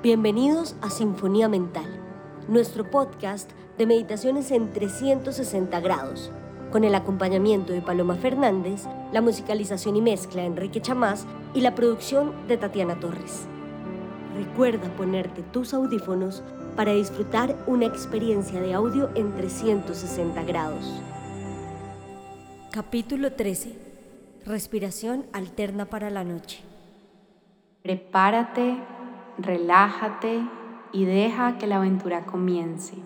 Bienvenidos a Sinfonía Mental, nuestro podcast de meditaciones en 360 grados, con el acompañamiento de Paloma Fernández, la musicalización y mezcla de Enrique Chamás y la producción de Tatiana Torres. Recuerda ponerte tus audífonos para disfrutar una experiencia de audio en 360 grados. Capítulo 13. Respiración alterna para la noche. Prepárate, relájate y deja que la aventura comience.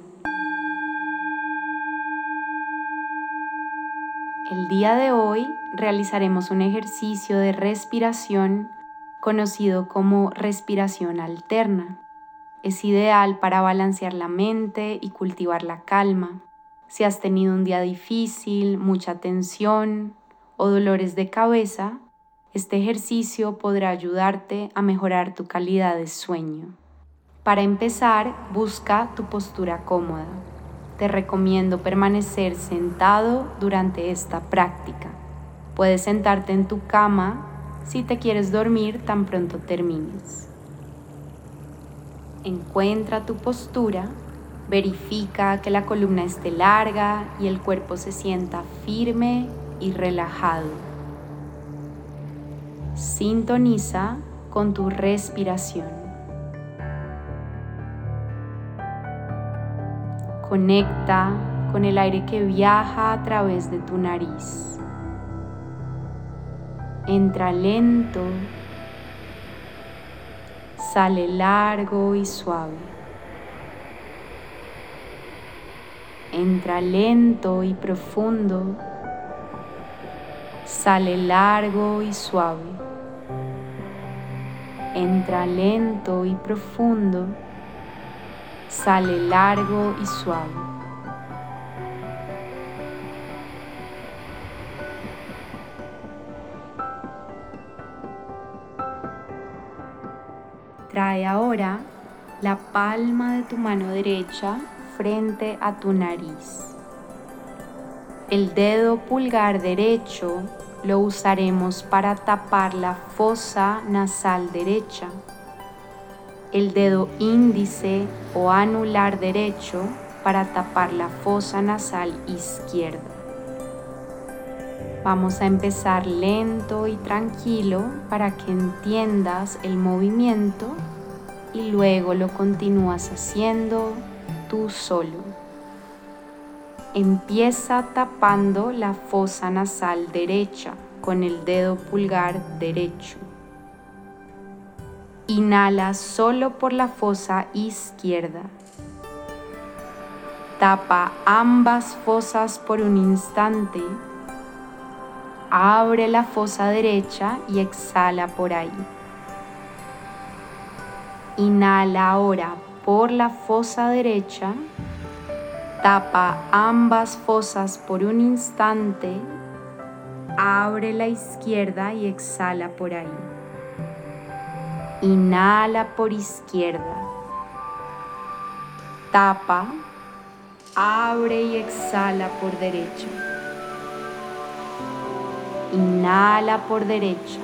El día de hoy realizaremos un ejercicio de respiración conocido como respiración alterna. Es ideal para balancear la mente y cultivar la calma. Si has tenido un día difícil, mucha tensión o dolores de cabeza, este ejercicio podrá ayudarte a mejorar tu calidad de sueño. Para empezar, busca tu postura cómoda. Te recomiendo permanecer sentado durante esta práctica. Puedes sentarte en tu cama si te quieres dormir tan pronto termines. Encuentra tu postura, verifica que la columna esté larga y el cuerpo se sienta firme y relajado. Sintoniza con tu respiración. Conecta con el aire que viaja a través de tu nariz. Entra lento, sale largo y suave. Entra lento y profundo, sale largo y suave entra lento y profundo, sale largo y suave. Trae ahora la palma de tu mano derecha frente a tu nariz. El dedo pulgar derecho lo usaremos para tapar la fosa nasal derecha, el dedo índice o anular derecho para tapar la fosa nasal izquierda. Vamos a empezar lento y tranquilo para que entiendas el movimiento y luego lo continúas haciendo tú solo. Empieza tapando la fosa nasal derecha con el dedo pulgar derecho. Inhala solo por la fosa izquierda. Tapa ambas fosas por un instante. Abre la fosa derecha y exhala por ahí. Inhala ahora por la fosa derecha Tapa ambas fosas por un instante. Abre la izquierda y exhala por ahí. Inhala por izquierda. Tapa. Abre y exhala por derecha. Inhala por derecha.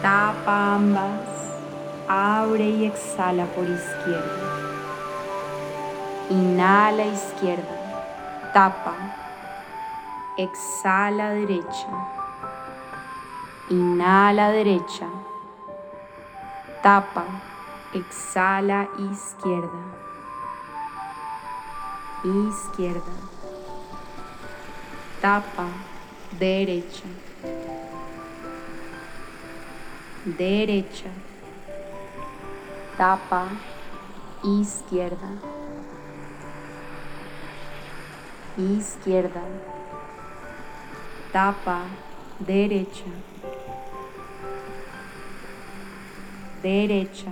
Tapa ambas. Abre y exhala por izquierda. Inhala izquierda, tapa, exhala derecha, inhala derecha, tapa, exhala izquierda, izquierda, tapa, derecha, derecha, tapa, izquierda izquierda, tapa, derecha, derecha,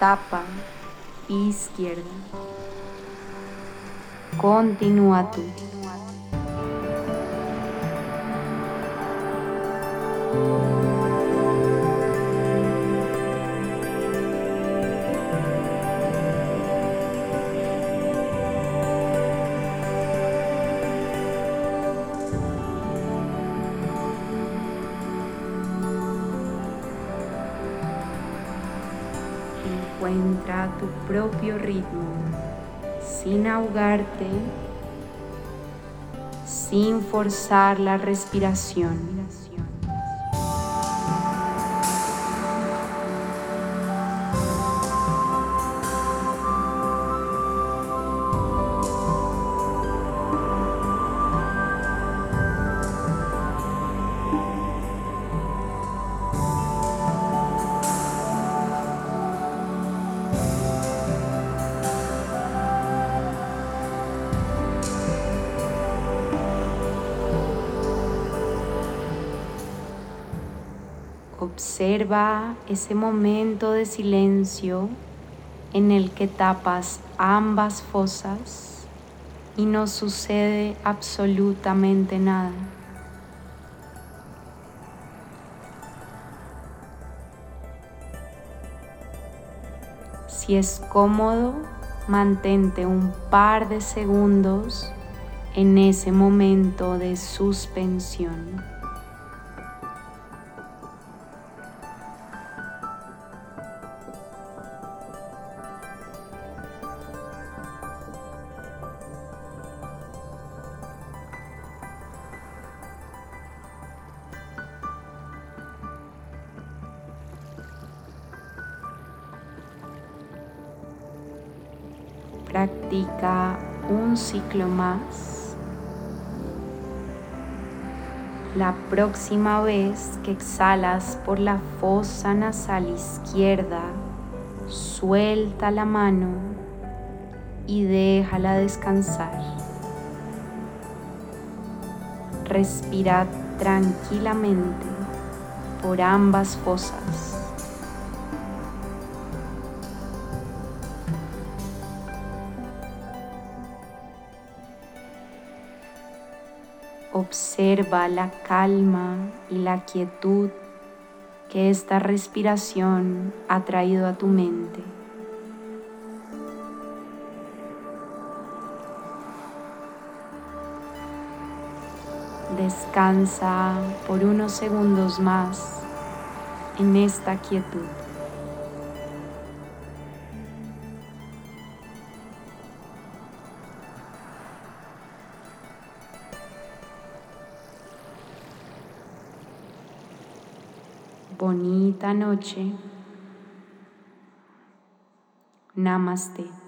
tapa, izquierda. Continúa tú. Encuentra tu propio ritmo sin ahogarte, sin forzar la respiración. Observa ese momento de silencio en el que tapas ambas fosas y no sucede absolutamente nada. Si es cómodo, mantente un par de segundos en ese momento de suspensión. Practica un ciclo más. La próxima vez que exhalas por la fosa nasal izquierda, suelta la mano y déjala descansar. Respira tranquilamente por ambas fosas. Observa la calma y la quietud que esta respiración ha traído a tu mente. Descansa por unos segundos más en esta quietud. Bonita noche. Namaste.